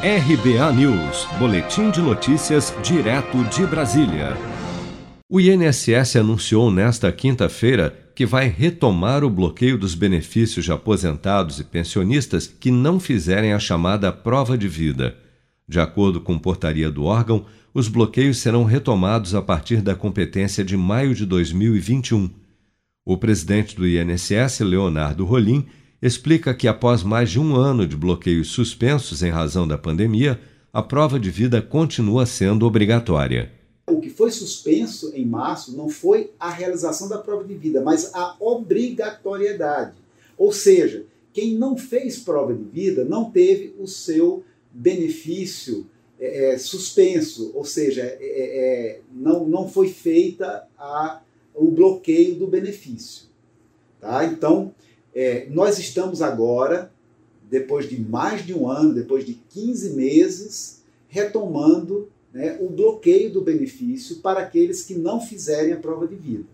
RBA News, Boletim de Notícias, direto de Brasília. O INSS anunciou nesta quinta-feira que vai retomar o bloqueio dos benefícios de aposentados e pensionistas que não fizerem a chamada prova de vida. De acordo com portaria do órgão, os bloqueios serão retomados a partir da competência de maio de 2021. O presidente do INSS, Leonardo Rolim, explica que após mais de um ano de bloqueios suspensos em razão da pandemia, a prova de vida continua sendo obrigatória. O que foi suspenso em março não foi a realização da prova de vida, mas a obrigatoriedade. Ou seja, quem não fez prova de vida não teve o seu benefício é, é suspenso, ou seja, é, é, não, não foi feita a o bloqueio do benefício. Tá? Então, é, nós estamos agora, depois de mais de um ano, depois de 15 meses, retomando né, o bloqueio do benefício para aqueles que não fizerem a prova de vida.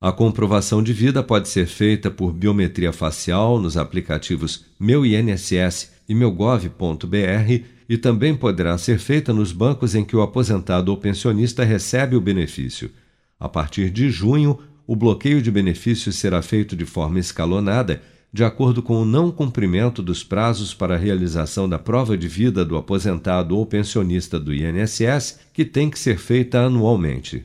A comprovação de vida pode ser feita por biometria facial nos aplicativos Meu INSS e meugov.br e também poderá ser feita nos bancos em que o aposentado ou pensionista recebe o benefício. A partir de junho, o bloqueio de benefícios será feito de forma escalonada, de acordo com o não cumprimento dos prazos para a realização da prova de vida do aposentado ou pensionista do INSS, que tem que ser feita anualmente.